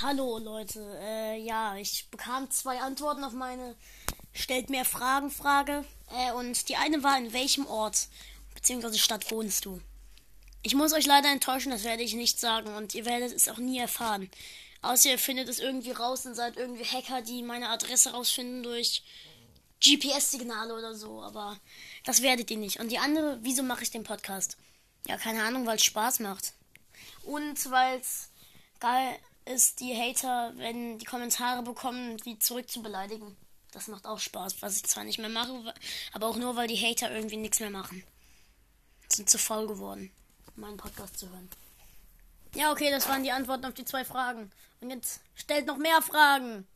Hallo Leute, äh, ja, ich bekam zwei Antworten auf meine Stellt mehr Fragen Frage. Äh, und die eine war, in welchem Ort bzw. Stadt wohnst du? Ich muss euch leider enttäuschen, das werde ich nicht sagen und ihr werdet es auch nie erfahren. Außer ihr findet es irgendwie raus und seid irgendwie Hacker, die meine Adresse rausfinden durch GPS-Signale oder so, aber das werdet ihr nicht. Und die andere, wieso mache ich den Podcast? Ja, keine Ahnung, weil es Spaß macht. Und weil es geil ist, die Hater, wenn die Kommentare bekommen, die zurück zu beleidigen. Das macht auch Spaß, was ich zwar nicht mehr mache, aber auch nur, weil die Hater irgendwie nichts mehr machen. Sind zu faul geworden, meinen Podcast zu hören. Ja, okay, das waren die Antworten auf die zwei Fragen. Und jetzt stellt noch mehr Fragen.